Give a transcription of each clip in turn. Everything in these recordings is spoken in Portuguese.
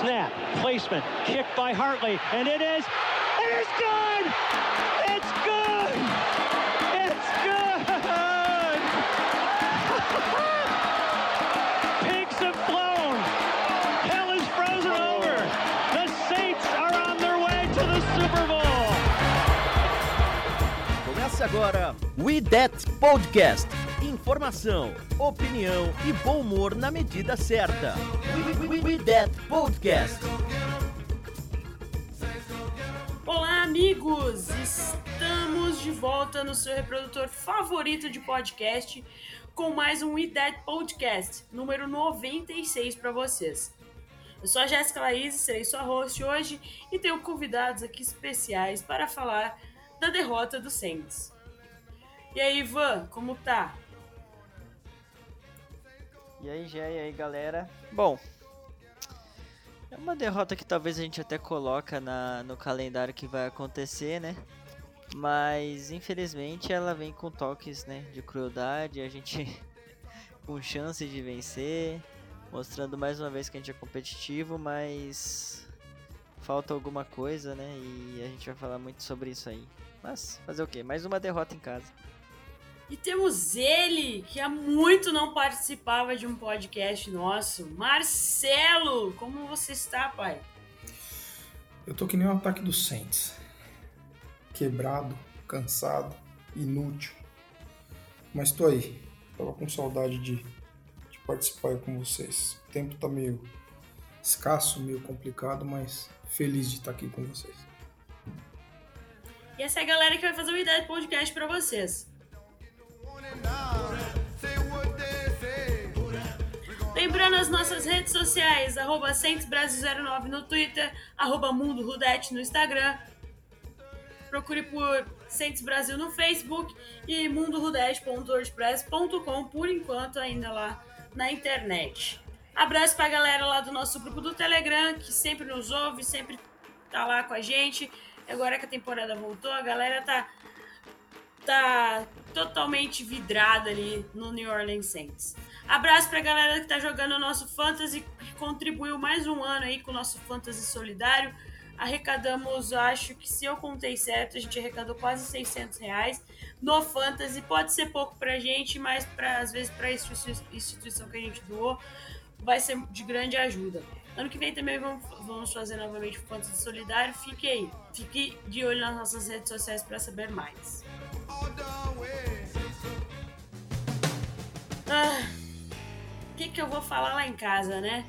Snap, placement, kick by Hartley, and it is, it is good! It's good! Agora We That Podcast. Informação, opinião e bom humor na medida certa. We, we, we That Podcast. Olá, amigos! Estamos de volta no seu reprodutor favorito de podcast com mais um We That Podcast, número 96 para vocês. Eu sou a Jéssica Laís, serei sua host hoje e tenho convidados aqui especiais para falar da derrota do Saints. E aí, Ivan, como tá? E aí, Gé, e aí, galera? Bom, é uma derrota que talvez a gente até coloca na, no calendário que vai acontecer, né? Mas, infelizmente, ela vem com toques né, de crueldade, a gente com chance de vencer, mostrando mais uma vez que a gente é competitivo, mas falta alguma coisa, né? E a gente vai falar muito sobre isso aí. Mas, fazer o quê? Mais uma derrota em casa. E temos ele, que há muito não participava de um podcast nosso, Marcelo. Como você está, pai? Eu tô que nem o ataque do Saints. Quebrado, cansado, inútil. Mas tô aí. Tava com saudade de, de participar aí com vocês. O tempo tá meio escasso, meio complicado, mas feliz de estar aqui com vocês. E essa é a galera que vai fazer o Ideia de Podcast para vocês. Lembrando as nossas redes sociais, arroba Brasil09 no Twitter, arroba no Instagram. Procure por Centes Brasil no Facebook e mundorudete.wordpress.com por enquanto ainda lá na internet. Abraço pra galera lá do nosso grupo do Telegram, que sempre nos ouve, sempre tá lá com a gente. Agora que a temporada voltou, a galera tá tá totalmente vidrada ali no New Orleans Saints. Abraço pra galera que tá jogando o nosso Fantasy, que contribuiu mais um ano aí com o nosso Fantasy Solidário. Arrecadamos, acho que se eu contei certo, a gente arrecadou quase 600 reais no Fantasy. Pode ser pouco pra gente, mas pra, às vezes pra instituição que a gente doou, vai ser de grande ajuda. Ano que vem também vamos, vamos fazer novamente o Fantasy Solidário. Fique aí, fique de olho nas nossas redes sociais para saber mais. Ah, o que, que eu vou falar lá em casa, né?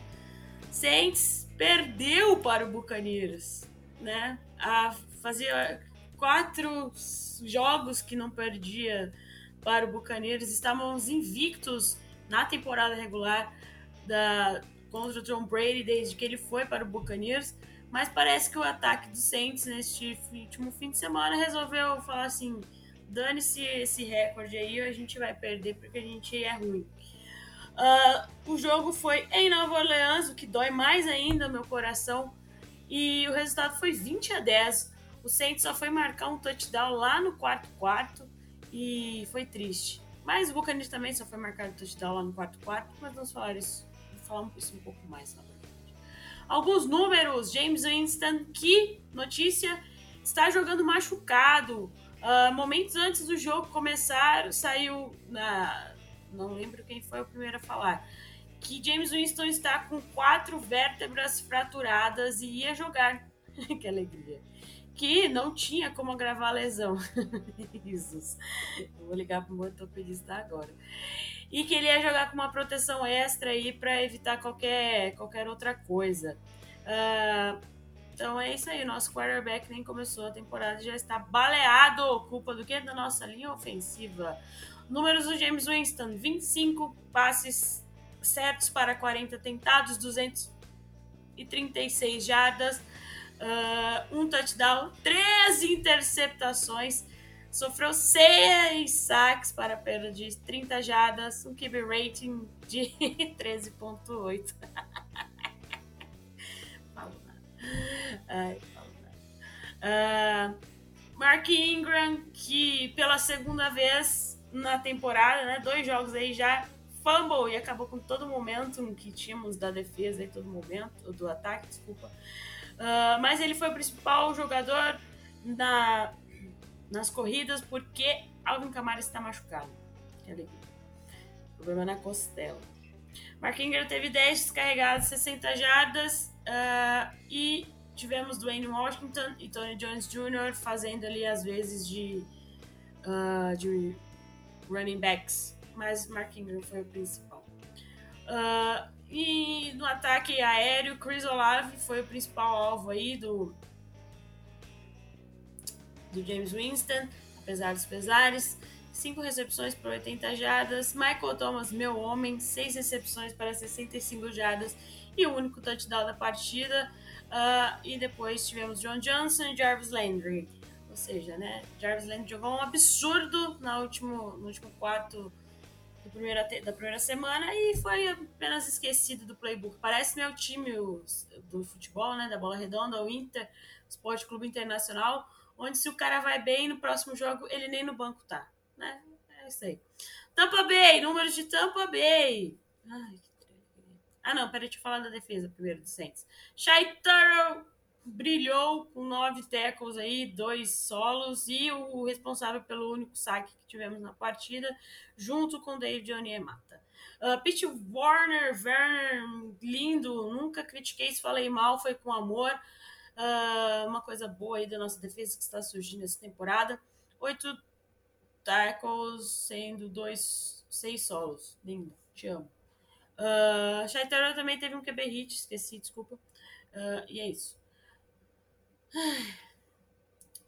Saints perdeu para o Buccaneers, né? A, fazia quatro jogos que não perdia para o Buccaneers. Estávamos invictos na temporada regular da, contra o Tom Brady desde que ele foi para o Buccaneers. Mas parece que o ataque do Saints neste último fim de semana resolveu falar assim: dane-se esse recorde aí, a gente vai perder porque a gente é ruim. Uh, o jogo foi em Nova Orleans, o que dói mais ainda meu coração. E o resultado foi 20 a 10. O Saints só foi marcar um touchdown lá no quarto quarto e foi triste. Mas o Buccaneers também só foi marcar um touchdown lá no quarto quarto, mas vamos falar isso, falar isso um pouco mais na verdade. Alguns números, James Winston, que notícia, está jogando machucado. Uh, momentos antes do jogo começar, saiu na. Não lembro quem foi o primeiro a falar. Que James Winston está com quatro vértebras fraturadas e ia jogar. que alegria. Que não tinha como agravar a lesão. Jesus. Eu vou ligar para o ortopedista agora. E que ele ia jogar com uma proteção extra aí para evitar qualquer, qualquer outra coisa. Uh, então é isso aí, o nosso quarterback nem começou a temporada, já está baleado. Culpa do que? Da nossa linha ofensiva. Números do James Winston: 25 passes certos para 40 tentados, 236 jardas, uh, um touchdown, 13 interceptações, sofreu 6 saques para perda de 30 jardas, um QB rating de 13.8. Ai, uh, Mark Ingram, que pela segunda vez na temporada, né, dois jogos aí já fumble e acabou com todo o momentum que tínhamos da defesa e todo momento, do ataque, desculpa. Uh, mas ele foi o principal jogador na, nas corridas porque Alvin Kamara está machucado. Que alegria. Problema na costela. Mark Ingram teve 10 descarregados, 60 jardas uh, e tivemos Dwayne Washington e Tony Jones Jr. fazendo ali às vezes de, uh, de running backs, mas Mark Ingram foi o principal. Uh, e no ataque aéreo, Chris Olave foi o principal alvo aí do, do James Winston, apesar dos pesares. 5 recepções para 80 jardas. Michael Thomas, meu homem, 6 recepções para 65 jardas e o único touchdown da partida. Uh, e depois tivemos John Johnson e Jarvis Landry. Ou seja, né, Jarvis Landry jogou um absurdo no último, no último quarto do primeira, da primeira semana e foi apenas esquecido do playbook. Parece meu time o, do futebol, né, da bola redonda, o Inter, Esporte Clube Internacional, onde se o cara vai bem no próximo jogo, ele nem no banco tá né? É isso aí. Tampa Bay, números de Tampa Bay. Ai, que Ah, não, peraí, deixa eu falar da defesa primeiro do Saints. Shai brilhou com nove tackles aí, dois solos e o responsável pelo único saque que tivemos na partida, junto com David Onyemata. Uh, Pete Warner, Werner, lindo, nunca critiquei se falei mal, foi com amor. Uh, uma coisa boa aí da nossa defesa que está surgindo essa temporada. Oito tackles, sendo dois, seis solos. Lindo, te amo. Uh, Shaitara também teve um QB hit, esqueci, desculpa. Uh, e é isso.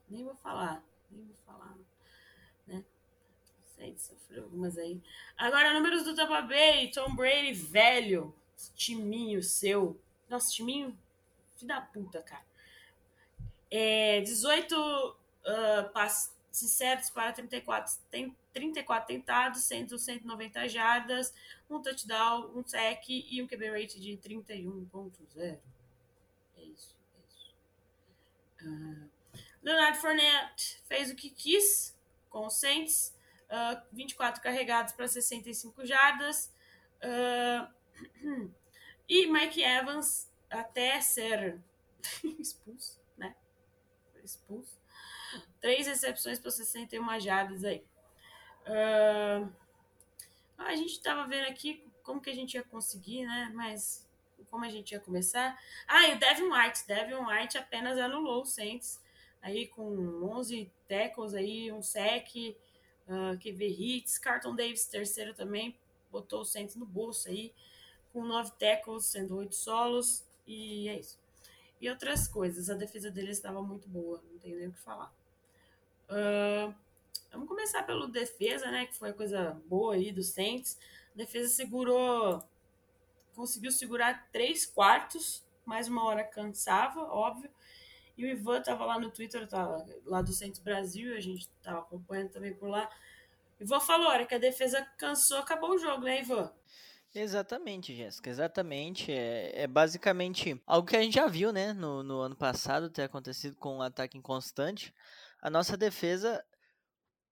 nem vou falar, nem vou falar, né? Sei, sofreu algumas aí. Agora, números do Tampa Bay, Tom Brady, velho, timinho seu. Nossa, timinho, filho da puta, cara. É, 18 uh, passes certos para 34, tem 34 tentados, 100, 190 jardas, um touchdown, um sec e um QB rate de 31.0. É isso, é isso. Uh, Leonardo Fournette fez o que quis com os Saints, uh, 24 carregados para 65 jardas. Uh, e Mike Evans até ser expulso, né? Expulso Três recepções para 61 jardas aí. Uh, a gente estava vendo aqui como que a gente ia conseguir, né? Mas como a gente ia começar. Ah, e o Devin White. Devin White apenas anulou o Saints. Aí com 11 tackles aí, um sec, uh, QV hits. Carton Davis, terceiro também, botou o Saints no bolso aí. Com 9 tackles, sendo 8 solos. E é isso. E outras coisas. A defesa deles estava muito boa, não tenho nem o que falar. Uh, vamos começar pelo defesa, né? Que foi a coisa boa aí do Saints. A defesa segurou, conseguiu segurar três quartos, mais uma hora cansava, óbvio. E o Ivan tava lá no Twitter, tava lá do Saints Brasil, a gente tava acompanhando também por lá. Ivan falou, olha, que a defesa cansou, acabou o jogo, né, Ivan? Exatamente, Jéssica, exatamente. É, é, basicamente algo que a gente já viu, né, no, no ano passado ter acontecido com um ataque inconstante. A nossa defesa,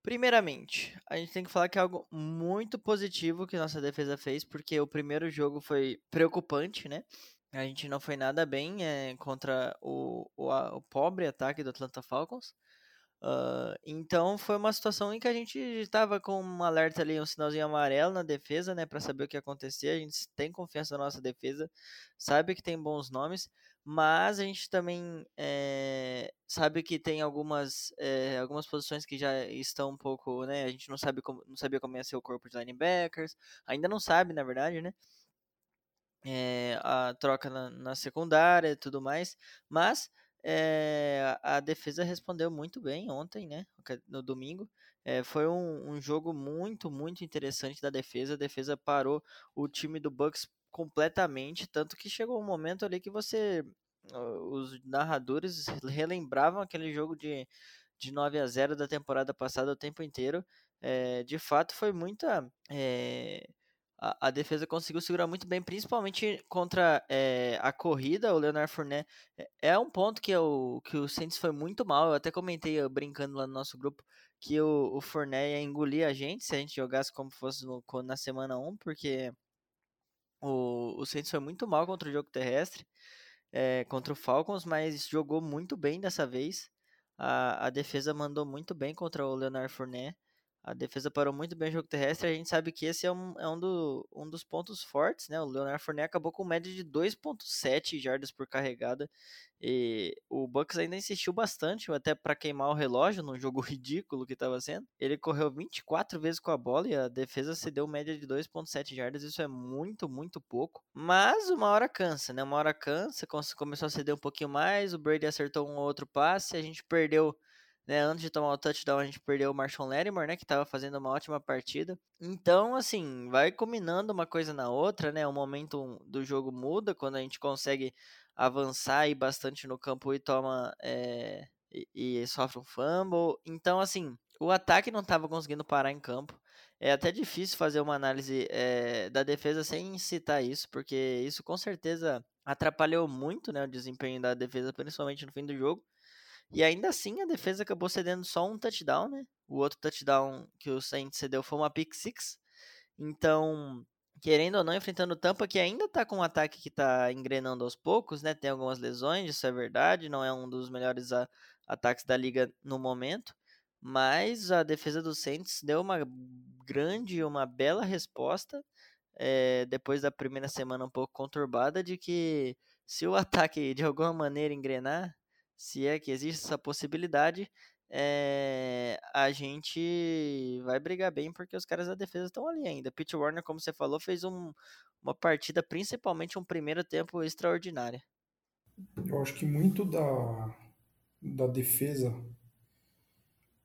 primeiramente, a gente tem que falar que é algo muito positivo que nossa defesa fez, porque o primeiro jogo foi preocupante, né? A gente não foi nada bem é, contra o, o, a, o pobre ataque do Atlanta Falcons. Uh, então foi uma situação em que a gente estava com um alerta ali, um sinalzinho amarelo na defesa, né, para saber o que ia acontecer. A gente tem confiança na nossa defesa, sabe que tem bons nomes, mas a gente também é, sabe que tem algumas, é, algumas posições que já estão um pouco, né, a gente não sabe como, não sabia como ia ser o corpo de linebackers, ainda não sabe, na verdade, né, é, a troca na, na secundária e tudo mais, mas é, a defesa respondeu muito bem ontem, né? No domingo. É, foi um, um, jogo muito, muito interessante da defesa. A defesa parou o time do Bucks completamente, tanto que chegou um momento ali que você. Os narradores relembravam aquele jogo de, de 9 a 0 da temporada passada o tempo inteiro. É, de fato, foi muita. A, a, defesa conseguiu segurar muito bem, principalmente contra é, a corrida. O Leonard Fournette é, é um ponto que, eu, que o Saints foi muito mal. Eu até comentei eu, brincando lá no nosso grupo que o, o Fournette ia engolir a gente se a gente jogasse como fosse no, na semana 1, porque o, o Saints foi muito mal contra o jogo terrestre, é, contra o Falcons, mas jogou muito bem dessa vez. A, a defesa mandou muito bem contra o Leonard Fournette. A defesa parou muito bem o jogo terrestre. A gente sabe que esse é um, é um, do, um dos pontos fortes, né? O Leonard Fournette acabou com média de 2.7 jardas por carregada. E o Bucks ainda insistiu bastante, até para queimar o relógio num jogo ridículo que estava sendo. Ele correu 24 vezes com a bola e a defesa cedeu média de 2.7 jardas. Isso é muito, muito pouco. Mas uma hora cansa, né? Uma hora cansa, começou a ceder um pouquinho mais. O Brady acertou um outro passe, a gente perdeu né, antes de tomar o touchdown, a gente perdeu o Marshall Lattimore, né, que estava fazendo uma ótima partida. Então, assim, vai combinando uma coisa na outra, né? O momento do jogo muda quando a gente consegue avançar e bastante no campo e toma é, e, e, sofre um fumble. Então, assim, o ataque não estava conseguindo parar em campo. É até difícil fazer uma análise é, da defesa sem citar isso, porque isso com certeza atrapalhou muito né, o desempenho da defesa, principalmente no fim do jogo. E ainda assim a defesa acabou cedendo só um touchdown, né? O outro touchdown que o Saints cedeu foi uma pick six. Então, querendo ou não, enfrentando o Tampa, que ainda tá com um ataque que tá engrenando aos poucos, né? Tem algumas lesões, isso é verdade, não é um dos melhores ataques da liga no momento. Mas a defesa do Saints deu uma grande, uma bela resposta é, depois da primeira semana um pouco conturbada de que se o ataque de alguma maneira engrenar, se é que existe essa possibilidade, é, a gente vai brigar bem porque os caras da defesa estão ali ainda. Pete Warner, como você falou, fez um, uma partida, principalmente um primeiro tempo extraordinário. Eu acho que muito da, da defesa,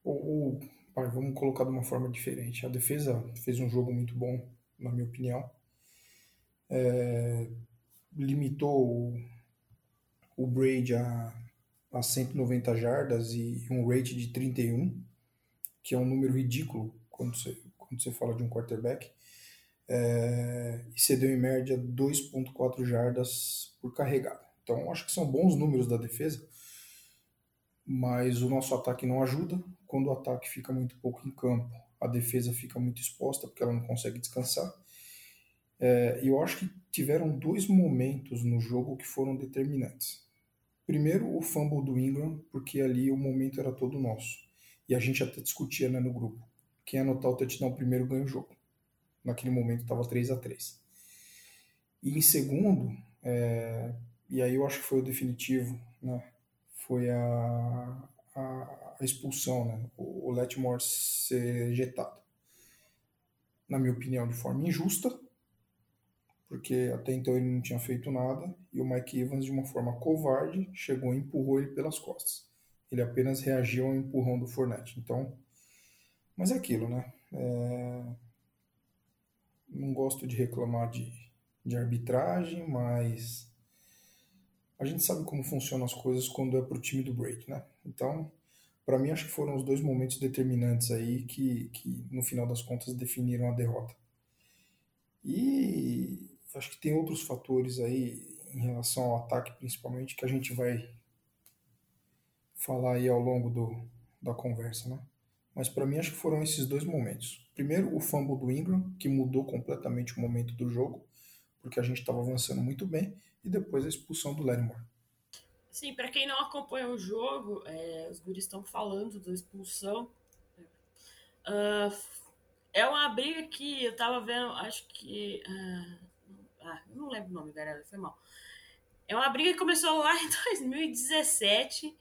ou, ou pai, vamos colocar de uma forma diferente. A defesa fez um jogo muito bom, na minha opinião. É, limitou o, o Braid a a 190 jardas e um rate de 31, que é um número ridículo quando você, quando você fala de um quarterback. É, e cedeu em média 2,4 jardas por carregada. Então, acho que são bons números da defesa, mas o nosso ataque não ajuda. Quando o ataque fica muito pouco em campo, a defesa fica muito exposta porque ela não consegue descansar. É, e eu acho que tiveram dois momentos no jogo que foram determinantes. Primeiro, o fumble do Ingram, porque ali o momento era todo nosso. E a gente até discutia né, no grupo. Quem anotar o touchdown primeiro ganha o jogo. Naquele momento estava 3 a 3 E em segundo, é, e aí eu acho que foi o definitivo, né, foi a, a, a expulsão, né, o, o Letmore ser ejetado. Na minha opinião, de forma injusta, porque até então ele não tinha feito nada e o Mike Evans, de uma forma covarde, chegou e empurrou ele pelas costas. Ele apenas reagiu ao empurrão do Fournette. Então, mas é aquilo, né? É... Não gosto de reclamar de, de arbitragem, mas a gente sabe como funcionam as coisas quando é pro time do break, né? Então, para mim, acho que foram os dois momentos determinantes aí que, que no final das contas definiram a derrota. E acho que tem outros fatores aí em relação ao ataque, principalmente, que a gente vai falar aí ao longo do, da conversa, né? Mas para mim acho que foram esses dois momentos. Primeiro, o fumble do Ingram, que mudou completamente o momento do jogo, porque a gente estava avançando muito bem, e depois a expulsão do Lattimore. Sim, para quem não acompanha o jogo, é, os guris estão falando da expulsão. Uh, é uma briga que eu tava vendo, acho que uh, ah, não lembro o nome, galera, foi mal. É uma briga que começou lá em 2017,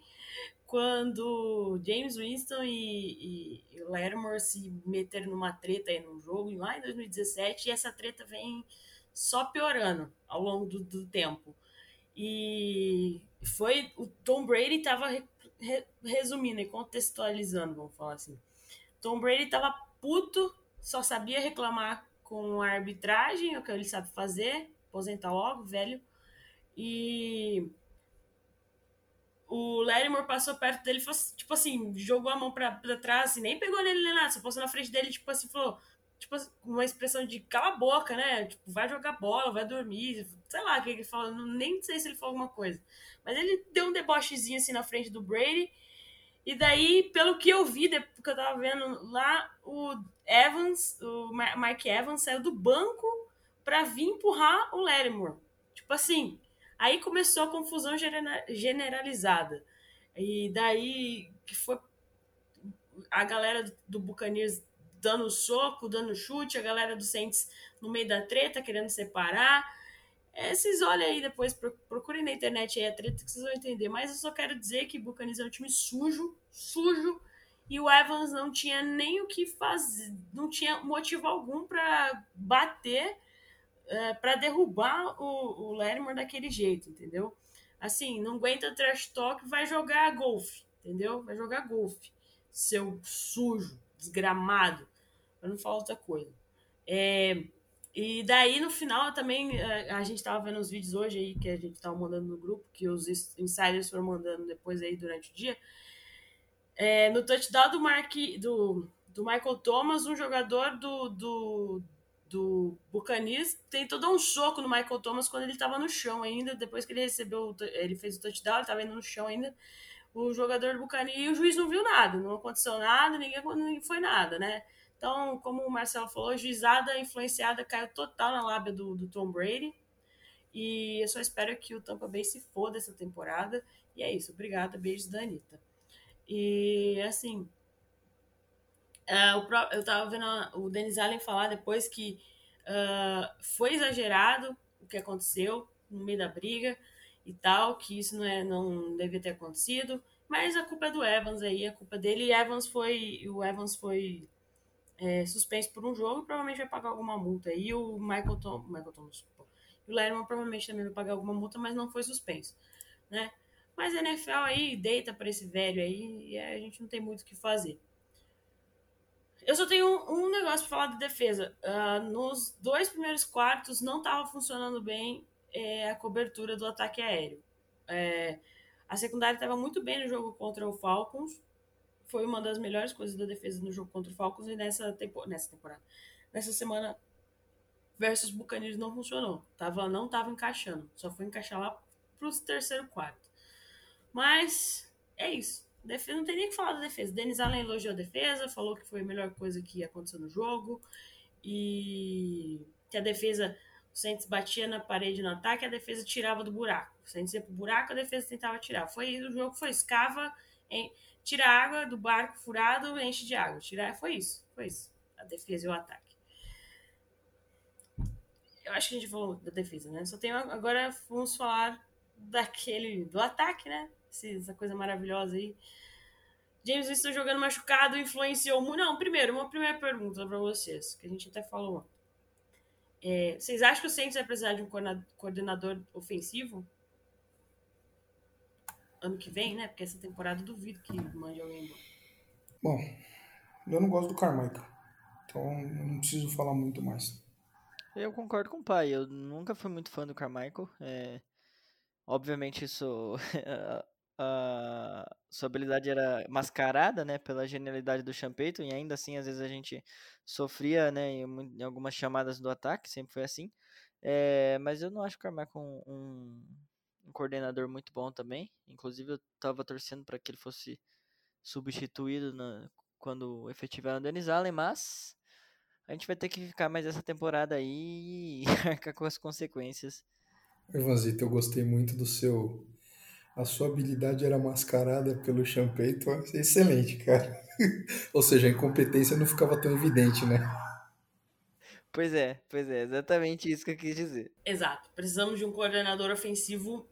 quando James Winston e, e, se meteram numa treta aí num jogo, lá em 2017, e essa treta vem só piorando ao longo do, do tempo. E foi. O Tom Brady estava re, re, resumindo e contextualizando, vamos falar assim. Tom Brady estava puto, só sabia reclamar com a arbitragem, é o que ele sabe fazer, aposentar logo, velho. E o Lattimore passou perto dele, tipo assim, jogou a mão pra, pra trás, assim, nem pegou nele nem nada, só passou na frente dele, tipo assim, falou, tipo, uma expressão de cala a boca, né? Tipo, vai jogar bola, vai dormir, sei lá o que ele falou, nem sei se ele falou alguma coisa. Mas ele deu um debochezinho assim na frente do Brady. E daí, pelo que eu vi, depois que eu tava vendo lá, o Evans, o Mike Evans saiu do banco para vir empurrar o Lattimore. Tipo assim, aí começou a confusão generalizada. E daí que foi a galera do Buccaneers dando soco, dando chute, a galera do Saints no meio da treta, querendo separar. É, vocês olhem aí depois, procurem na internet aí a treta que vocês vão entender. Mas eu só quero dizer que Buccaneers é um time sujo, sujo, e o Evans não tinha nem o que fazer, não tinha motivo algum para bater, é, para derrubar o, o daquele jeito, entendeu? Assim, não aguenta trash talk, vai jogar golfe, entendeu? Vai jogar golfe, seu sujo, desgramado, para não falar outra coisa. É, e daí, no final, também, a, a gente estava vendo os vídeos hoje aí, que a gente estava mandando no grupo, que os insiders foram mandando depois aí durante o dia. É, no touchdown do, Mark, do, do Michael Thomas, um jogador do, do, do Buccaneers tentou dar um soco no Michael Thomas quando ele estava no chão ainda, depois que ele recebeu, ele fez o touchdown, ele estava indo no chão ainda, o jogador do Buccaneers, e o juiz não viu nada, não aconteceu nada, ninguém, ninguém foi nada, né? Então, como o Marcelo falou, a juizada influenciada caiu total na lábia do, do Tom Brady. E eu só espero que o Tampa Bay se foda essa temporada. E é isso. Obrigada. Beijos da Anitta. E, assim, uh, eu tava vendo o Denis Allen falar depois que uh, foi exagerado o que aconteceu no meio da briga e tal, que isso não, é, não devia ter acontecido. Mas a culpa é do Evans aí, a culpa dele. E Evans foi, o Evans foi é, suspenso por um jogo e provavelmente vai pagar alguma multa. E o Michael, Tom, Michael Thomas, o Lerman provavelmente também vai pagar alguma multa, mas não foi suspenso, né? Mas a NFL aí deita para esse velho aí e a gente não tem muito o que fazer. Eu só tenho um, um negócio para falar de defesa. Uh, nos dois primeiros quartos não estava funcionando bem é, a cobertura do ataque aéreo. É, a secundária estava muito bem no jogo contra o Falcons, foi uma das melhores coisas da defesa no jogo contra o Falcons e nessa, tempo, nessa temporada. Nessa semana versus Buccaneers não funcionou. Tava, não tava encaixando. Só foi encaixar lá pro terceiro quarto. Mas é isso. Defesa, não tem nem que falar da defesa. Denis Allen elogiou a defesa, falou que foi a melhor coisa que aconteceu no jogo. E que a defesa, o Saints batia na parede no ataque, a defesa tirava do buraco. O Saints ia pro buraco, a defesa tentava tirar. Foi o jogo foi escava em tira água do barco furado, enche de água. Tirar, foi isso, foi isso. A defesa e o ataque. Eu acho que a gente falou da defesa, né? Só tem agora vamos falar daquele do ataque, né? Essa coisa maravilhosa aí. James Winston jogando machucado influenciou muito. Não, primeiro, uma primeira pergunta para vocês, que a gente até falou. É, vocês acham que o Saints vai precisar de um coordenador ofensivo? Ano que vem, né? Porque essa temporada duvido que mande alguém embora. Bom, eu não gosto do Carmichael. Então eu não preciso falar muito mais. Eu concordo com o pai. Eu nunca fui muito fã do Carmichael. É... Obviamente isso. a sua habilidade era mascarada, né, pela genialidade do Champeito, e ainda assim, às vezes a gente sofria, né, em, em algumas chamadas do ataque, sempre foi assim. É, mas eu não acho o Carmichael um, um, um coordenador muito bom também. Inclusive, eu estava torcendo para que ele fosse substituído na, quando efetivar o Denis Allen, mas a gente vai ter que ficar mais essa temporada aí e arcar com as consequências. Evanzito, eu gostei muito do seu. A sua habilidade era mascarada pelo Champeito. Excelente, cara. Ou seja, a incompetência não ficava tão evidente, né? Pois é, pois é, exatamente isso que eu quis dizer. Exato. Precisamos de um coordenador ofensivo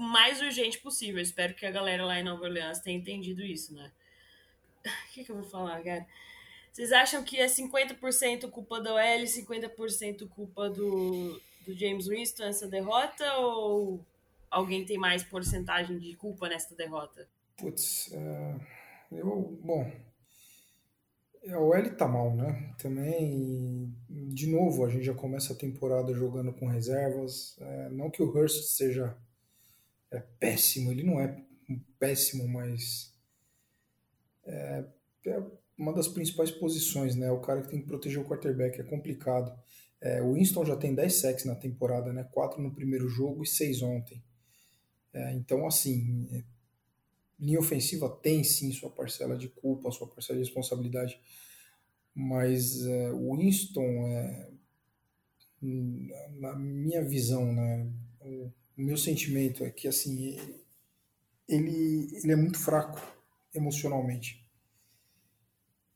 mais urgente possível. Espero que a galera lá em Nova Orleans tenha entendido isso, né? O que, que eu vou falar, cara? Vocês acham que é 50% culpa da OL e 50% culpa do, do James Winston essa derrota? Ou alguém tem mais porcentagem de culpa nessa derrota? Putz, uh, eu. Bom. A OL tá mal, né? Também, de novo, a gente já começa a temporada jogando com reservas. É, não que o Hurst seja é péssimo. Ele não é péssimo, mas é, é, uma das principais posições, né? O cara que tem que proteger o quarterback é complicado. É, o Winston já tem 10 sacks na temporada, né? 4 no primeiro jogo e 6 ontem. É, então, assim, linha ofensiva tem sim sua parcela de culpa, sua parcela de responsabilidade, mas é, o Winston, é, na minha visão, né? O, meu sentimento é que, assim, ele, ele é muito fraco emocionalmente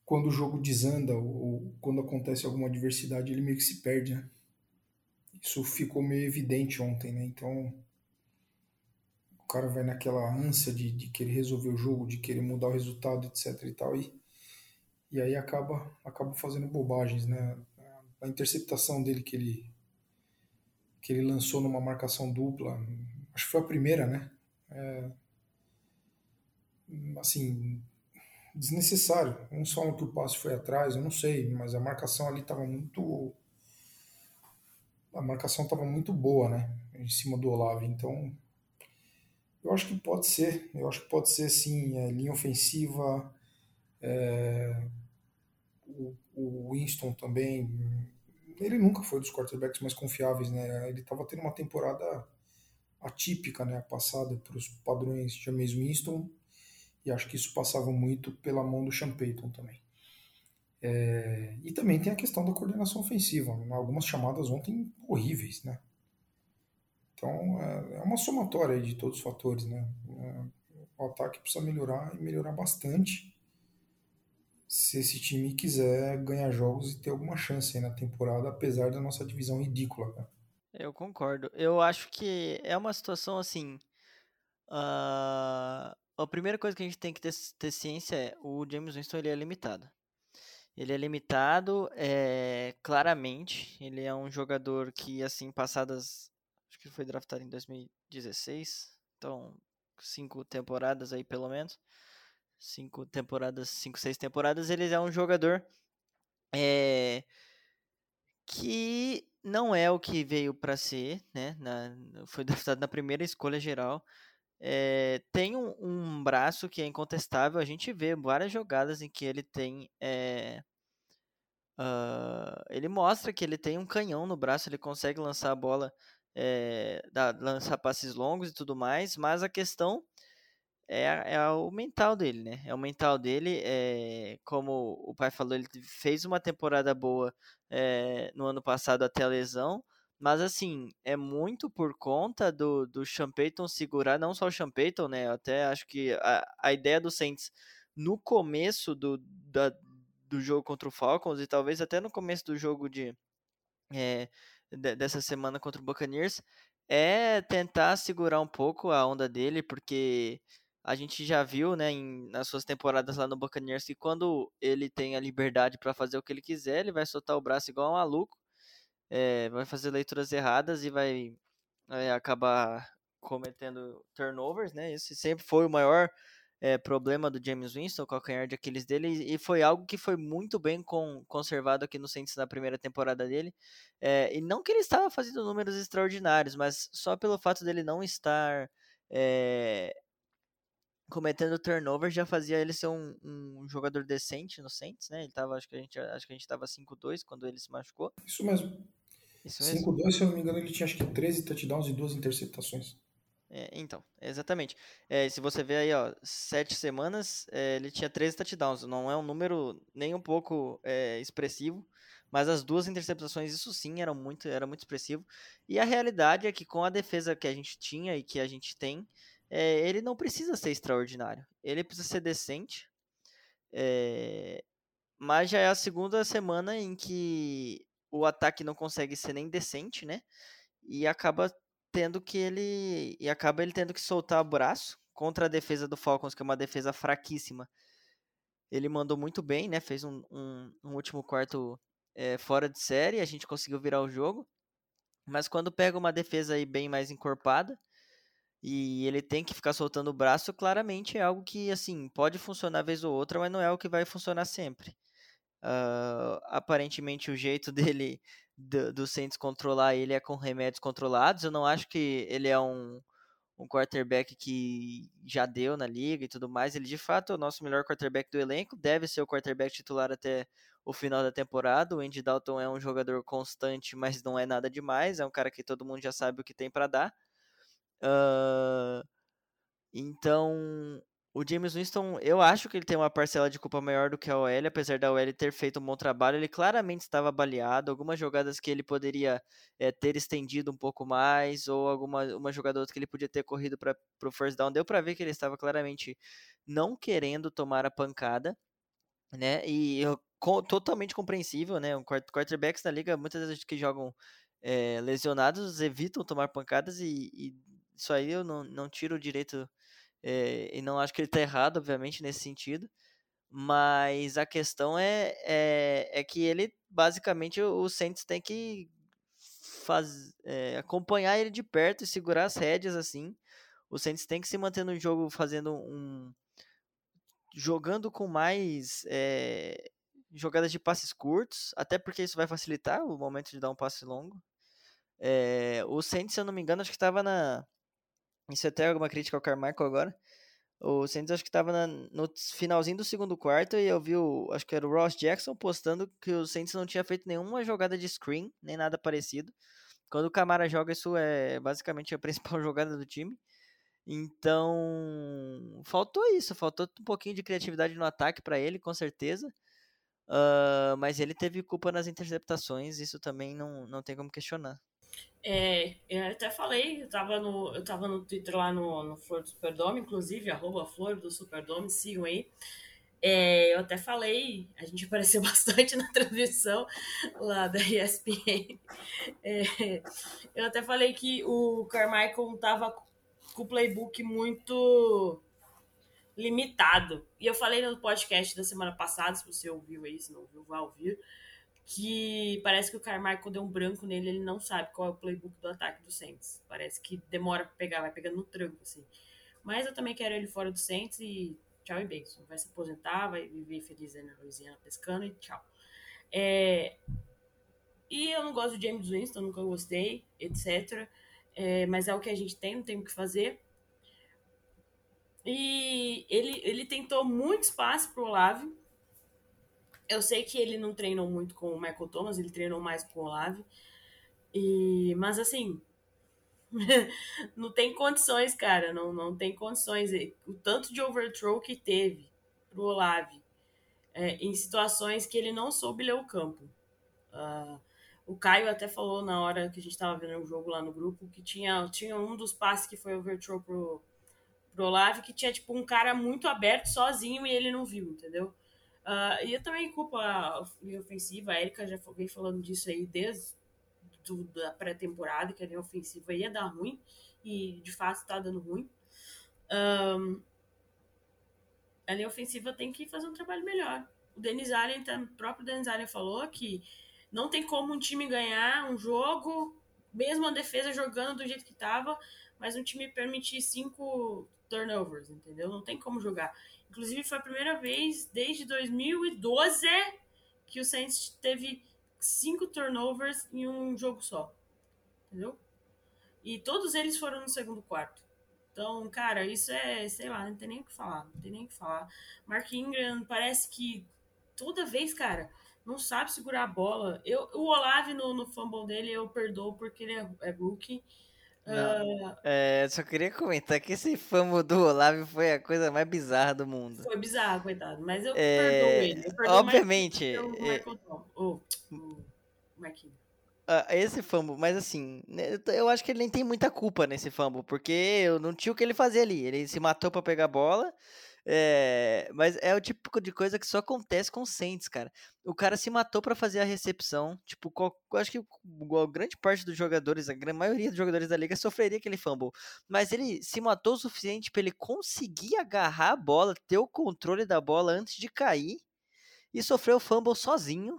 quando o jogo desanda ou quando acontece alguma adversidade, ele meio que se perde, né? Isso ficou meio evidente ontem, né? Então, o cara vai naquela ânsia de, de querer resolver o jogo, de querer mudar o resultado, etc e tal, e, e aí acaba, acaba fazendo bobagens, né? A interceptação dele que ele, que ele lançou numa marcação dupla, acho que foi a primeira, né? É, assim, desnecessário. Não só que o passe foi atrás, eu não sei, mas a marcação ali estava muito. A marcação estava muito boa, né? Em cima do Olave. Então, eu acho que pode ser. Eu acho que pode ser, sim, é, linha ofensiva. É, o, o Winston também. Ele nunca foi dos quarterbacks mais confiáveis, né? Ele estava tendo uma temporada atípica, né? Passada para os padrões de James Winston e acho que isso passava muito pela mão do Sean Payton também. É, e também tem a questão da coordenação ofensiva. Algumas chamadas ontem horríveis, né? Então é, é uma somatória de todos os fatores, né? É, o ataque precisa melhorar e melhorar bastante se esse time quiser ganhar jogos e ter alguma chance na temporada, apesar da nossa divisão ridícula. Né? Eu concordo. Eu acho que é uma situação assim. Uh, a primeira coisa que a gente tem que ter, ter ciência é o James Winston ele é limitado. Ele é limitado, é, claramente. Ele é um jogador que, assim, passadas. Acho que foi draftado em 2016. Então, cinco temporadas aí, pelo menos. Cinco temporadas, cinco, seis temporadas. Ele é um jogador é, que não é o que veio para ser, né? Na, foi draftado na primeira escolha geral. É, tem um, um, braço que é incontestável. A gente vê várias jogadas em que ele tem. É, uh, ele mostra que ele tem um canhão no braço, ele consegue lançar a bola, é, lançar passes longos e tudo mais. Mas a questão é, é o mental dele, né? É o mental dele. É, como o pai falou, ele fez uma temporada boa no ano passado até a lesão mas assim, é muito por conta do, do Sean Payton segurar, não só o Sean Payton, né? Eu até acho que a, a ideia do Saints no começo do, da, do jogo contra o Falcons e talvez até no começo do jogo de, é, de dessa semana contra o Buccaneers é tentar segurar um pouco a onda dele, porque a gente já viu, né, em, nas suas temporadas lá no Buccaneers que quando ele tem a liberdade para fazer o que ele quiser, ele vai soltar o braço igual um maluco é, vai fazer leituras erradas e vai é, acabar cometendo turnovers, né? Esse sempre foi o maior é, problema do James Winston, o calcanhar de Aquiles dele, e foi algo que foi muito bem com, conservado aqui no Saints na primeira temporada dele. É, e não que ele estava fazendo números extraordinários, mas só pelo fato dele não estar é, cometendo turnover já fazia ele ser um, um, jogador decente no Saints, né? Ele tava, acho que a gente, acho que a gente tava 5-2 quando ele se machucou. Isso mesmo. 5-2, se eu não me engano, ele tinha acho que 13 touchdowns e duas interceptações. É, então, exatamente. É, se você ver aí, ó, sete semanas, é, ele tinha 13 touchdowns. Não é um número nem um pouco é, expressivo, mas as duas interceptações, isso sim, era muito, era muito expressivo. E a realidade é que com a defesa que a gente tinha e que a gente tem, é, ele não precisa ser extraordinário. Ele precisa ser decente. É, mas já é a segunda semana em que o ataque não consegue ser nem decente, né? E acaba tendo que ele e acaba ele tendo que soltar o braço contra a defesa do Falcons, que é uma defesa fraquíssima. Ele mandou muito bem, né? Fez um, um, um último quarto é, fora de série, a gente conseguiu virar o jogo. Mas quando pega uma defesa aí bem mais encorpada e ele tem que ficar soltando o braço, claramente é algo que assim pode funcionar vez ou outra, mas não é o que vai funcionar sempre. Uh, aparentemente o jeito dele do, do Saints controlar ele é com remédios controlados. Eu não acho que ele é um, um quarterback que já deu na liga e tudo mais. Ele de fato é o nosso melhor quarterback do elenco, deve ser o quarterback titular até o final da temporada. O Andy Dalton é um jogador constante, mas não é nada demais. É um cara que todo mundo já sabe o que tem para dar. Uh, então, o James Winston, eu acho que ele tem uma parcela de culpa maior do que a OL, apesar da OL ter feito um bom trabalho, ele claramente estava baleado, algumas jogadas que ele poderia é, ter estendido um pouco mais, ou alguma uma jogada que ele podia ter corrido para o first down, deu para ver que ele estava claramente não querendo tomar a pancada, né, e eu, com, totalmente compreensível, né, um quarterbacks da liga, muitas vezes que jogam é, lesionados, evitam tomar pancadas, e, e isso aí eu não, não tiro o direito é, e não acho que ele está errado, obviamente, nesse sentido. Mas a questão é, é, é que ele, basicamente, o Saints tem que faz, é, acompanhar ele de perto e segurar as rédeas assim. O Saints tem que se manter no jogo fazendo um. jogando com mais é, jogadas de passes curtos, até porque isso vai facilitar o momento de dar um passe longo. O Saints, se eu não me engano, acho que estava na isso é até alguma crítica ao Carmichael agora. O Saints acho que estava no finalzinho do segundo quarto e eu vi o, acho que era o Ross Jackson postando que o Saints não tinha feito nenhuma jogada de screen, nem nada parecido. Quando o Camara joga, isso é basicamente a principal jogada do time. Então, faltou isso, faltou um pouquinho de criatividade no ataque para ele, com certeza. Uh, mas ele teve culpa nas interceptações, isso também não, não tem como questionar. É, eu até falei, eu tava no, eu tava no Twitter lá no, no Flor do Superdome, inclusive, arroba Flor do Superdome, sigam aí. É, eu até falei, a gente apareceu bastante na transmissão lá da ESPN. É, eu até falei que o Carmichael tava com o playbook muito limitado. E eu falei no podcast da semana passada, se você ouviu aí, se não ouviu, vá ouvir que parece que o Carmichael deu um branco nele, ele não sabe qual é o playbook do ataque do Saints. Parece que demora pra pegar, vai pegando no tranco, assim. Mas eu também quero ele fora do Saints e tchau e beijo. Vai se aposentar, vai viver feliz na Louisiana pescando e tchau. É... E eu não gosto de James Winston, nunca gostei, etc. É, mas é o que a gente tem, não tem o que fazer. E ele, ele tentou muito espaço pro Olave, eu sei que ele não treinou muito com o Michael Thomas, ele treinou mais com o Olave. E, mas assim, não tem condições, cara, não, não tem condições. O tanto de overthrow que teve pro Olave é, em situações que ele não soube ler o campo. Uh, o Caio até falou na hora que a gente estava vendo o jogo lá no grupo que tinha, tinha um dos passes que foi overthrow pro, pro Olave que tinha tipo um cara muito aberto sozinho e ele não viu, entendeu? Uh, e eu também culpo a linha ofensiva, a Erika já vem falando disso aí desde do, da pré-temporada, que a linha ofensiva ia dar ruim, e de fato está dando ruim. Um, a linha ofensiva tem que fazer um trabalho melhor. O Denis Allen, o próprio Denis Allen falou que não tem como um time ganhar um jogo, mesmo a defesa jogando do jeito que estava, mas um time permitir cinco turnovers, entendeu? Não tem como jogar. Inclusive, foi a primeira vez desde 2012 que o Saints teve cinco turnovers em um jogo só. Entendeu? E todos eles foram no segundo quarto. Então, cara, isso é, sei lá, não tem nem o que falar. Não tem nem o que falar. Mark Ingram parece que toda vez, cara, não sabe segurar a bola. Eu, o Olave no, no fumble dele eu perdoo porque ele é, é rookie. Uh... É, só queria comentar que esse famo do Olavo foi a coisa mais bizarra do mundo. Foi bizarro, coitado. Mas eu é... perdoo ele. Eu perdoo obviamente. É... O, o Marquinhos. Uh, esse fumble, mas assim, né, eu acho que ele nem tem muita culpa nesse fumble, porque eu não tinha o que ele fazer ali. Ele se matou para pegar a bola, é, mas é o tipo de coisa que só acontece com o Saints, cara. O cara se matou para fazer a recepção. Tipo, qual, acho que a grande parte dos jogadores, a grande maioria dos jogadores da liga sofreria aquele fumble. Mas ele se matou o suficiente para ele conseguir agarrar a bola, ter o controle da bola antes de cair e sofreu o fumble sozinho.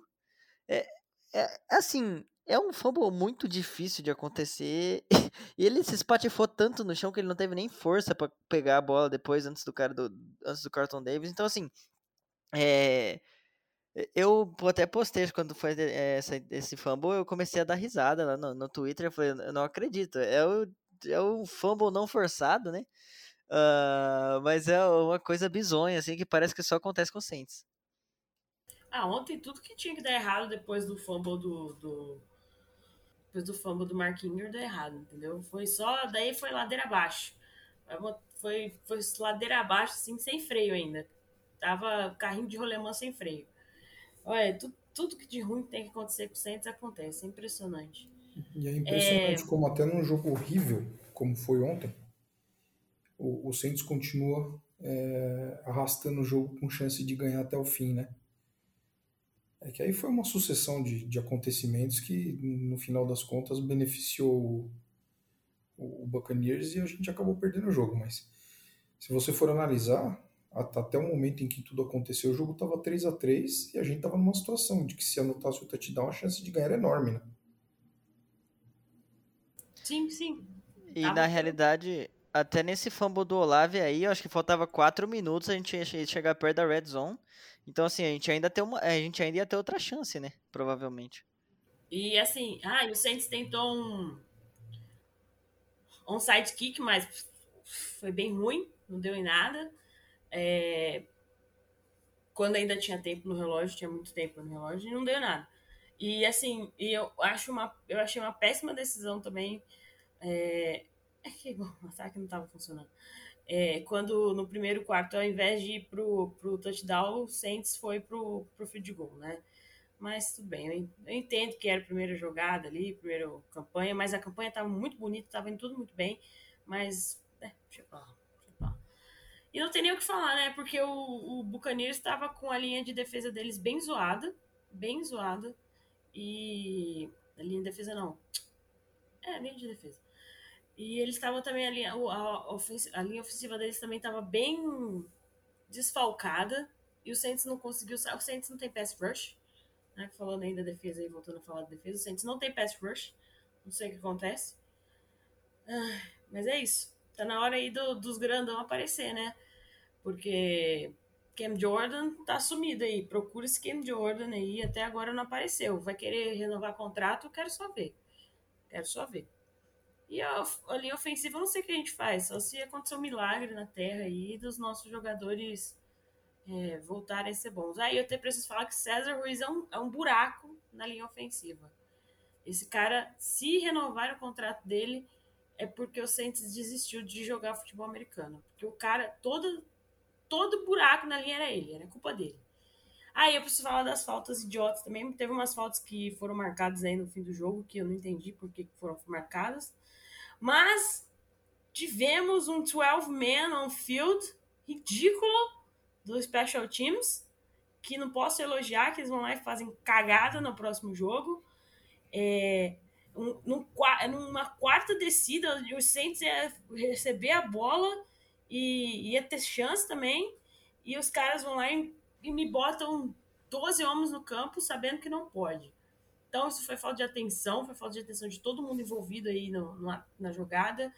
É, é assim, é um fumble muito difícil de acontecer. e ele se espatifou tanto no chão que ele não teve nem força para pegar a bola depois antes do cara do antes do Carlton Davis. Então assim, é, eu até postei quando foi essa, esse fumble, eu comecei a dar risada lá no, no Twitter. Eu falei, eu não acredito. É o é um fumble não forçado, né? Uh, mas é uma coisa bizonha, assim, que parece que só acontece com o Saints. Ah, ontem tudo que tinha que dar errado depois do fumble do, do depois do fumble do Mark Ingram deu errado, entendeu? Foi só, daí foi ladeira abaixo. Foi, foi ladeira abaixo, assim, sem freio ainda. Tava carrinho de rolemã sem freio. Olha, tudo, tudo que de ruim tem que acontecer com o Saints acontece. É impressionante. E é impressionante é... como até num jogo horrível, como foi ontem, o, o Saints continua é, arrastando o jogo com chance de ganhar até o fim, né? É que aí foi uma sucessão de, de acontecimentos que, no final das contas, beneficiou o, o Buccaneers e a gente acabou perdendo o jogo. Mas se você for analisar, até o momento em que tudo aconteceu, o jogo estava 3 a 3 e a gente estava numa situação de que se anotasse o touchdown, a chance de ganhar era enorme, né? Sim, sim. E na realidade, até nesse fumble do Olave aí, eu acho que faltava 4 minutos a gente ia chegar perto da red zone. Então, assim, a gente ainda tem uma. A gente ainda ia ter outra chance, né? Provavelmente. E assim, ah, o Saints tentou um. Um sidekick, mas foi bem ruim, não deu em nada. É, quando ainda tinha tempo no relógio, tinha muito tempo no relógio, e não deu nada. E assim, e eu acho uma, eu achei uma péssima decisão também. É, é que, bom, o ataque não estava funcionando. É, quando no primeiro quarto, ao invés de ir pro, pro touchdown, o Saints foi pro, pro field goal, né? Mas tudo bem, eu entendo que era a primeira jogada ali, primeira campanha, mas a campanha estava muito bonita, estava indo tudo muito bem, mas, é, deixa eu falar. E não tem nem o que falar, né? Porque o, o Buccaneers estava com a linha de defesa deles bem zoada, bem zoada, e a linha de defesa não, é, a linha de defesa. E eles estavam também, a linha, a, a linha ofensiva deles também estava bem desfalcada. E o Saints não conseguiu. O Saints não tem pass rush. Né? Falando ainda da defesa aí, voltando a falar da defesa. O Saints não tem pass rush. Não sei o que acontece. Ah, mas é isso. Tá na hora aí do, dos grandão aparecer, né? Porque Cam Jordan tá sumido aí. Procura esse Cam Jordan aí. Até agora não apareceu. Vai querer renovar contrato? Quero só ver. Quero só ver. E a, a linha ofensiva, eu não sei o que a gente faz, só se acontecer um milagre na terra aí dos nossos jogadores é, voltarem a ser bons. Aí eu até preciso falar que César Ruiz é um, é um buraco na linha ofensiva. Esse cara, se renovar o contrato dele, é porque o Saints desistiu de jogar futebol americano. Porque o cara, todo, todo buraco na linha era ele, era culpa dele. Aí eu preciso falar das faltas idiotas também. Teve umas faltas que foram marcadas aí no fim do jogo que eu não entendi por que foram marcadas. Mas tivemos um 12-man on field ridículo do Special Teams, que não posso elogiar, que eles vão lá e fazem cagada no próximo jogo. É, um, num, numa quarta descida, o Saints ia receber a bola e ia ter chance também, e os caras vão lá e, e me botam 12 homens no campo sabendo que não pode. Então, isso foi falta de atenção, foi falta de atenção de todo mundo envolvido aí no, na, na jogada.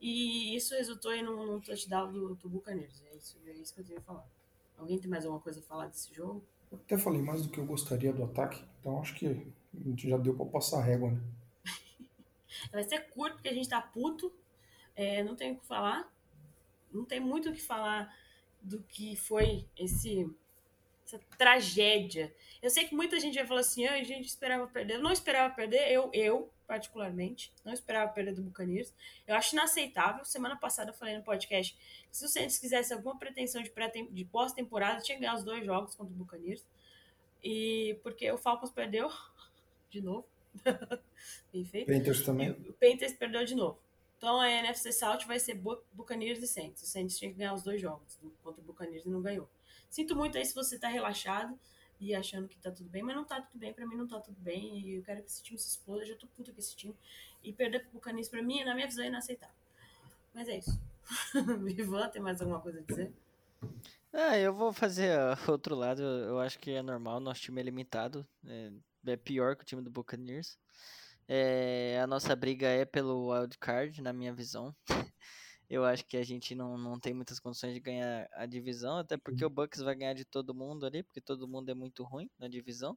E isso resultou aí no, no touchdown do, do Buccaneers. É isso, é isso que eu tenho a falar. Alguém tem mais alguma coisa a falar desse jogo? Eu até falei mais do que eu gostaria do ataque, então acho que a gente já deu para passar a régua, né? Vai ser curto porque a gente tá puto. É, não tem o que falar. Não tem muito o que falar do que foi esse essa tragédia. Eu sei que muita gente vai falar assim, ah, a gente esperava perder. Eu não esperava perder, eu, eu, particularmente, não esperava perder do Buccaneers. Eu acho inaceitável. Semana passada eu falei no podcast que se o Santos quisesse alguma pretensão de, de pós-temporada, tinha que ganhar os dois jogos contra o Buccaneers. E porque o Falcons perdeu de novo. Bem feito. Panthers também. O Panthers perdeu de novo. Então a NFC South vai ser Buccaneers e Saints. O Saints tinha que ganhar os dois jogos contra o Buccaneers e não ganhou. Sinto muito aí se você tá relaxado e achando que tá tudo bem, mas não tá tudo bem, pra mim não tá tudo bem, e eu quero que esse time se exploda, já tô puta com esse time. E perder pro Bucanis pra mim, na minha visão, é inaceitável. Mas é isso. Vivan, tem mais alguma coisa a dizer? Ah, eu vou fazer outro lado, eu acho que é normal, nosso time é limitado, é, é pior que o time do Buccaneers. É, a nossa briga é pelo wildcard, na minha visão. eu acho que a gente não, não tem muitas condições de ganhar a divisão, até porque o Bucks vai ganhar de todo mundo ali, porque todo mundo é muito ruim na divisão.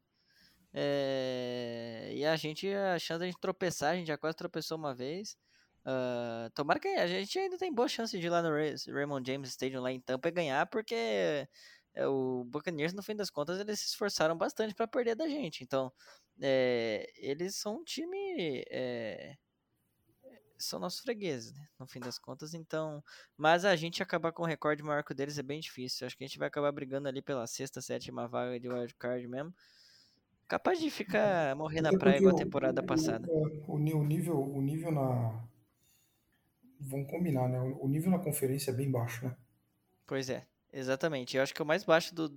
É... E a gente, a chance de a gente tropeçar, a gente já quase tropeçou uma vez. Uh, tomara que a gente ainda tem boa chance de ir lá no Raymond James Stadium lá em Tampa e ganhar, porque é, o Buccaneers, no fim das contas, eles se esforçaram bastante para perder da gente. Então, é, eles são um time. É, são nossos fregueses, né? No fim das contas, então. Mas a gente acabar com o recorde maior que o deles é bem difícil. Acho que a gente vai acabar brigando ali pela sexta, sétima vaga de wildcard mesmo. Capaz de ficar morrer na praia igual a temporada passada. O, o, nível, o nível na. Vamos combinar, né? O nível na conferência é bem baixo, né? Pois é. Exatamente, eu acho que é o mais baixo do,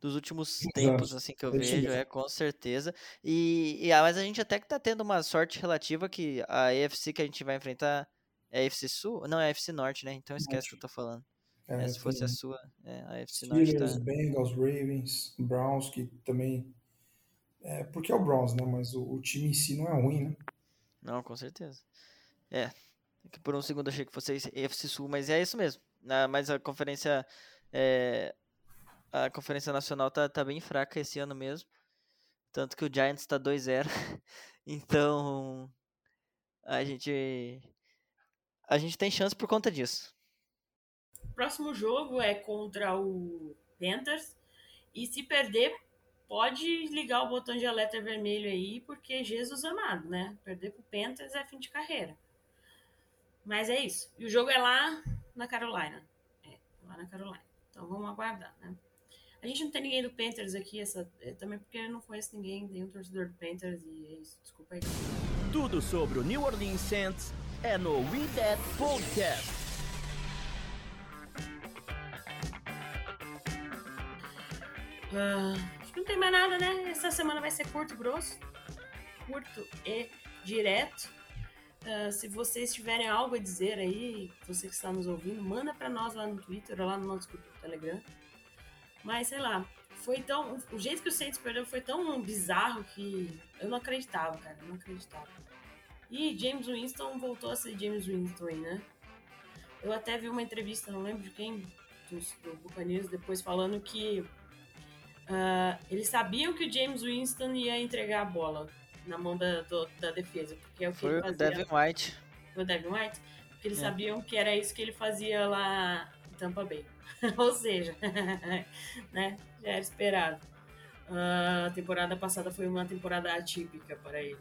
dos últimos tempos, assim, que eu vejo, é, com certeza. E, e ah, mas a gente até que tá tendo uma sorte relativa que a EFC que a gente vai enfrentar é a EFC Sul? Não, é a EFC Norte, né? Então esquece o que eu tô falando. É, é, se fosse a sua, é, a EFC Norte tá... Bengals, Ravens, Browns, que também... É, porque é o Browns, né? Mas o, o time em si não é ruim, né? Não, com certeza. É, que por um segundo achei que fosse EFC Sul, mas é isso mesmo. Na, mas a conferência é, a Conferência Nacional tá, tá bem fraca esse ano mesmo. Tanto que o Giants tá 2-0. então a gente a gente tem chance por conta disso. Próximo jogo é contra o Panthers e se perder pode ligar o botão de alerta vermelho aí, porque Jesus amado, né? Perder pro Panthers é fim de carreira. Mas é isso. E o jogo é lá na Carolina. É, lá na Carolina. Então vamos aguardar, né? A gente não tem ninguém do Panthers aqui, essa, é, também porque eu não conheço ninguém, nenhum torcedor do Panthers e é isso, desculpa aí. Tudo sobre o New Orleans Saints é no We That Podcast. Uh, acho que não tem mais nada, né? Essa semana vai ser curto e grosso. Curto e direto. Uh, se vocês tiverem algo a dizer aí, você que está nos ouvindo, manda para nós lá no Twitter ou lá no nosso grupo Telegram. Mas sei lá, foi tão. O jeito que o Saints perdeu foi tão bizarro que eu não acreditava, cara. Eu não acreditava. E James Winston voltou a ser James Winston aí, né? Eu até vi uma entrevista, não lembro de quem, do, do Buccaneers, depois falando que uh, eles sabiam que o James Winston ia entregar a bola na mão da, do, da defesa. Porque é o que Foi o Devin White. Foi o Devin White? Porque eles é. sabiam que era isso que ele fazia lá em Tampa Bay. Ou seja, né? Já era esperado. A temporada passada foi uma temporada atípica para ele.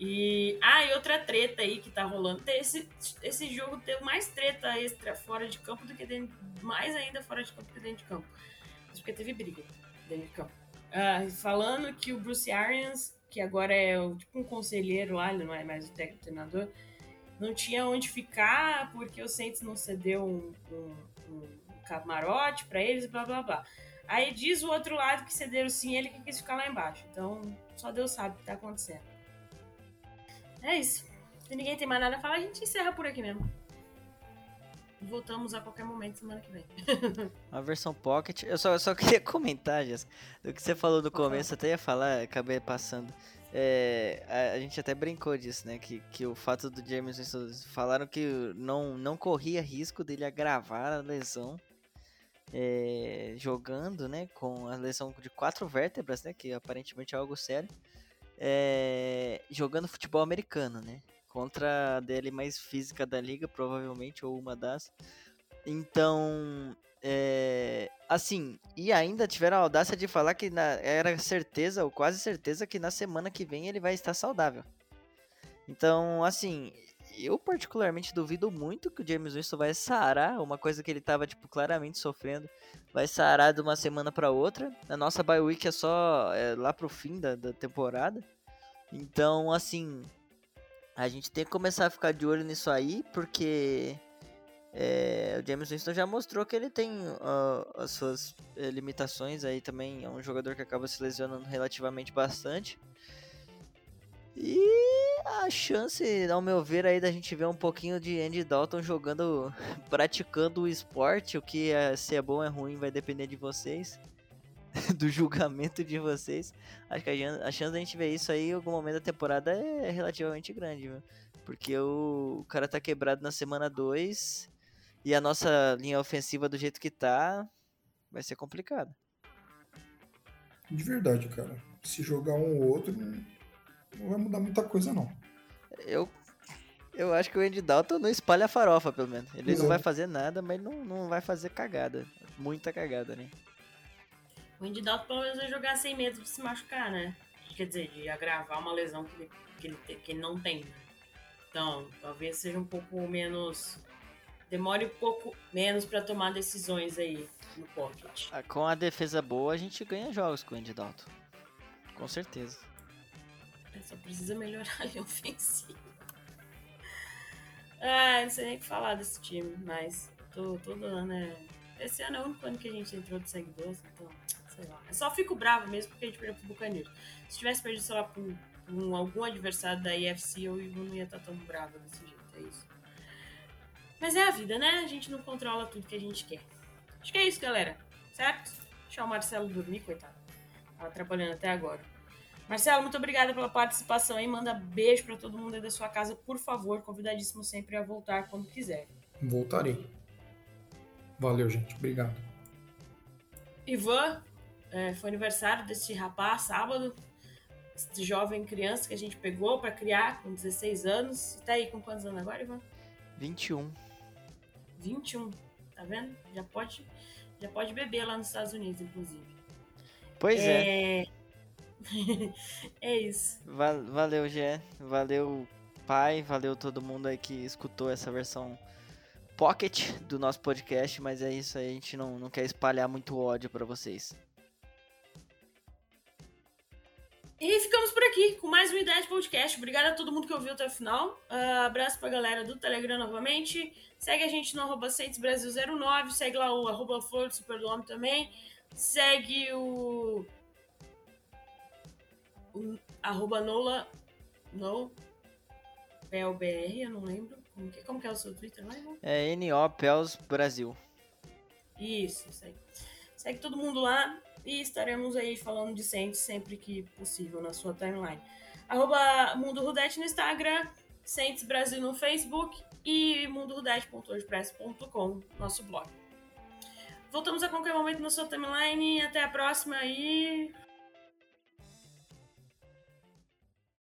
E. Ah, e outra treta aí que tá rolando. Esse, esse jogo teve mais treta extra fora de campo do que dentro. Mais ainda fora de campo do que dentro de campo. Isso porque teve briga dentro de campo. Uh, falando que o Bruce Arians que agora é tipo um conselheiro lá, ele não é mais o técnico treinador, não tinha onde ficar porque o Saints não cedeu um, um, um camarote para eles e blá blá blá. Aí diz o outro lado que cederam sim, ele que quis ficar lá embaixo. Então, só Deus sabe o que tá acontecendo. É isso. Se ninguém tem mais nada a falar, a gente encerra por aqui mesmo. Voltamos a qualquer momento semana que vem. a versão Pocket. Eu só, eu só queria comentar, Jéssica, do que você falou no começo, até ia falar, acabei passando. É, a, a, gente até brincou disso, né? Que, que o fato do James falaram que não, não corria risco dele agravar a lesão é, jogando, né? Com a lesão de quatro vértebras, né? Que aparentemente é algo sério. É, jogando futebol americano, né? contra a DL mais física da liga, provavelmente, ou uma das. Então, é, assim, e ainda tiveram a audácia de falar que na, era certeza, ou quase certeza, que na semana que vem ele vai estar saudável. Então, assim, eu particularmente duvido muito que o James Winston vai sarar, uma coisa que ele estava tipo, claramente sofrendo, vai sarar de uma semana para outra. A nossa bye week é só é, lá pro fim da, da temporada. Então, assim, a gente tem que começar a ficar de olho nisso aí, porque é, o James Winston já mostrou que ele tem uh, as suas é, limitações aí também. É um jogador que acaba se lesionando relativamente bastante. E a chance, ao meu ver, aí da gente ver um pouquinho de Andy Dalton jogando, praticando o esporte, o que é, se é bom ou é ruim vai depender de vocês. do julgamento de vocês. Acho que a, chance da gente ver isso aí em algum momento da temporada é relativamente grande, viu? Porque o, o cara tá quebrado na semana 2 e a nossa linha ofensiva do jeito que tá vai ser complicado. De verdade, cara. Se jogar um ou outro, não, não vai mudar muita coisa, não. Eu Eu acho que o Andy Dalton não espalha a farofa, pelo menos. Ele não Não. vai fazer nada, mas não, não vai fazer cagada. Muita cagada, né? O Andy Dalton pelo menos vai jogar sem medo de se machucar, né? Quer dizer, de agravar uma lesão que ele, que ele, te- que ele não tem. né? Então, talvez seja um pouco menos. Demore um pouco menos pra tomar decisões aí no pocket. Ah, Com a defesa boa, a gente ganha jogos com o Andy Dalton. Com certeza. Só precisa melhorar a linha ofensiva. Ah, não sei nem o que falar desse time, mas tô, todo ano é. Esse ano é o único ano que a gente entrou de sangue doce, então, sei lá. Eu só fico bravo mesmo porque a gente perdeu pro Buccaneers. Se tivesse perdido, sei lá, por, algum adversário da IFC, eu não ia estar tão bravo desse jeito, é isso. Mas é a vida, né? A gente não controla tudo que a gente quer. Acho que é isso, galera. Certo? Deixar o Marcelo dormir, coitado. Tava atrapalhando até agora. Marcelo, muito obrigada pela participação aí. Manda beijo pra todo mundo aí da sua casa, por favor. Convidadíssimo sempre a voltar quando quiser. Voltarei. Valeu, gente. Obrigado. Ivan, é, foi aniversário desse rapaz sábado. Esse jovem criança que a gente pegou pra criar com 16 anos. E tá aí com quantos anos agora, Ivan? 21. 21. Tá vendo? Já pode, já pode beber lá nos Estados Unidos, inclusive. Pois é. É, é isso. Va- valeu, Gé. Valeu, pai. Valeu todo mundo aí que escutou essa versão pocket do nosso podcast. Mas é isso aí, a gente não, não quer espalhar muito ódio pra vocês. E ficamos por aqui com mais uma ideia de podcast. Obrigada a todo mundo que ouviu até o final. Ah, abraço pra galera do Telegram novamente. Segue a gente no arroba Brasil09. Segue lá o arroba Flor do Super do Homem também. Segue o. arroba Nola. No. PLBR, eu não lembro. Como que, como que é o seu Twitter lá, irmão? É NO Pels Brasil. Isso, isso aí. Segue todo mundo lá e estaremos aí falando de Saints sempre que possível na sua timeline. Arroba Mundo Rudete no Instagram, Saints Brasil no Facebook e mundorudete.wordpress.com, nosso blog. Voltamos a qualquer momento na sua timeline. Até a próxima e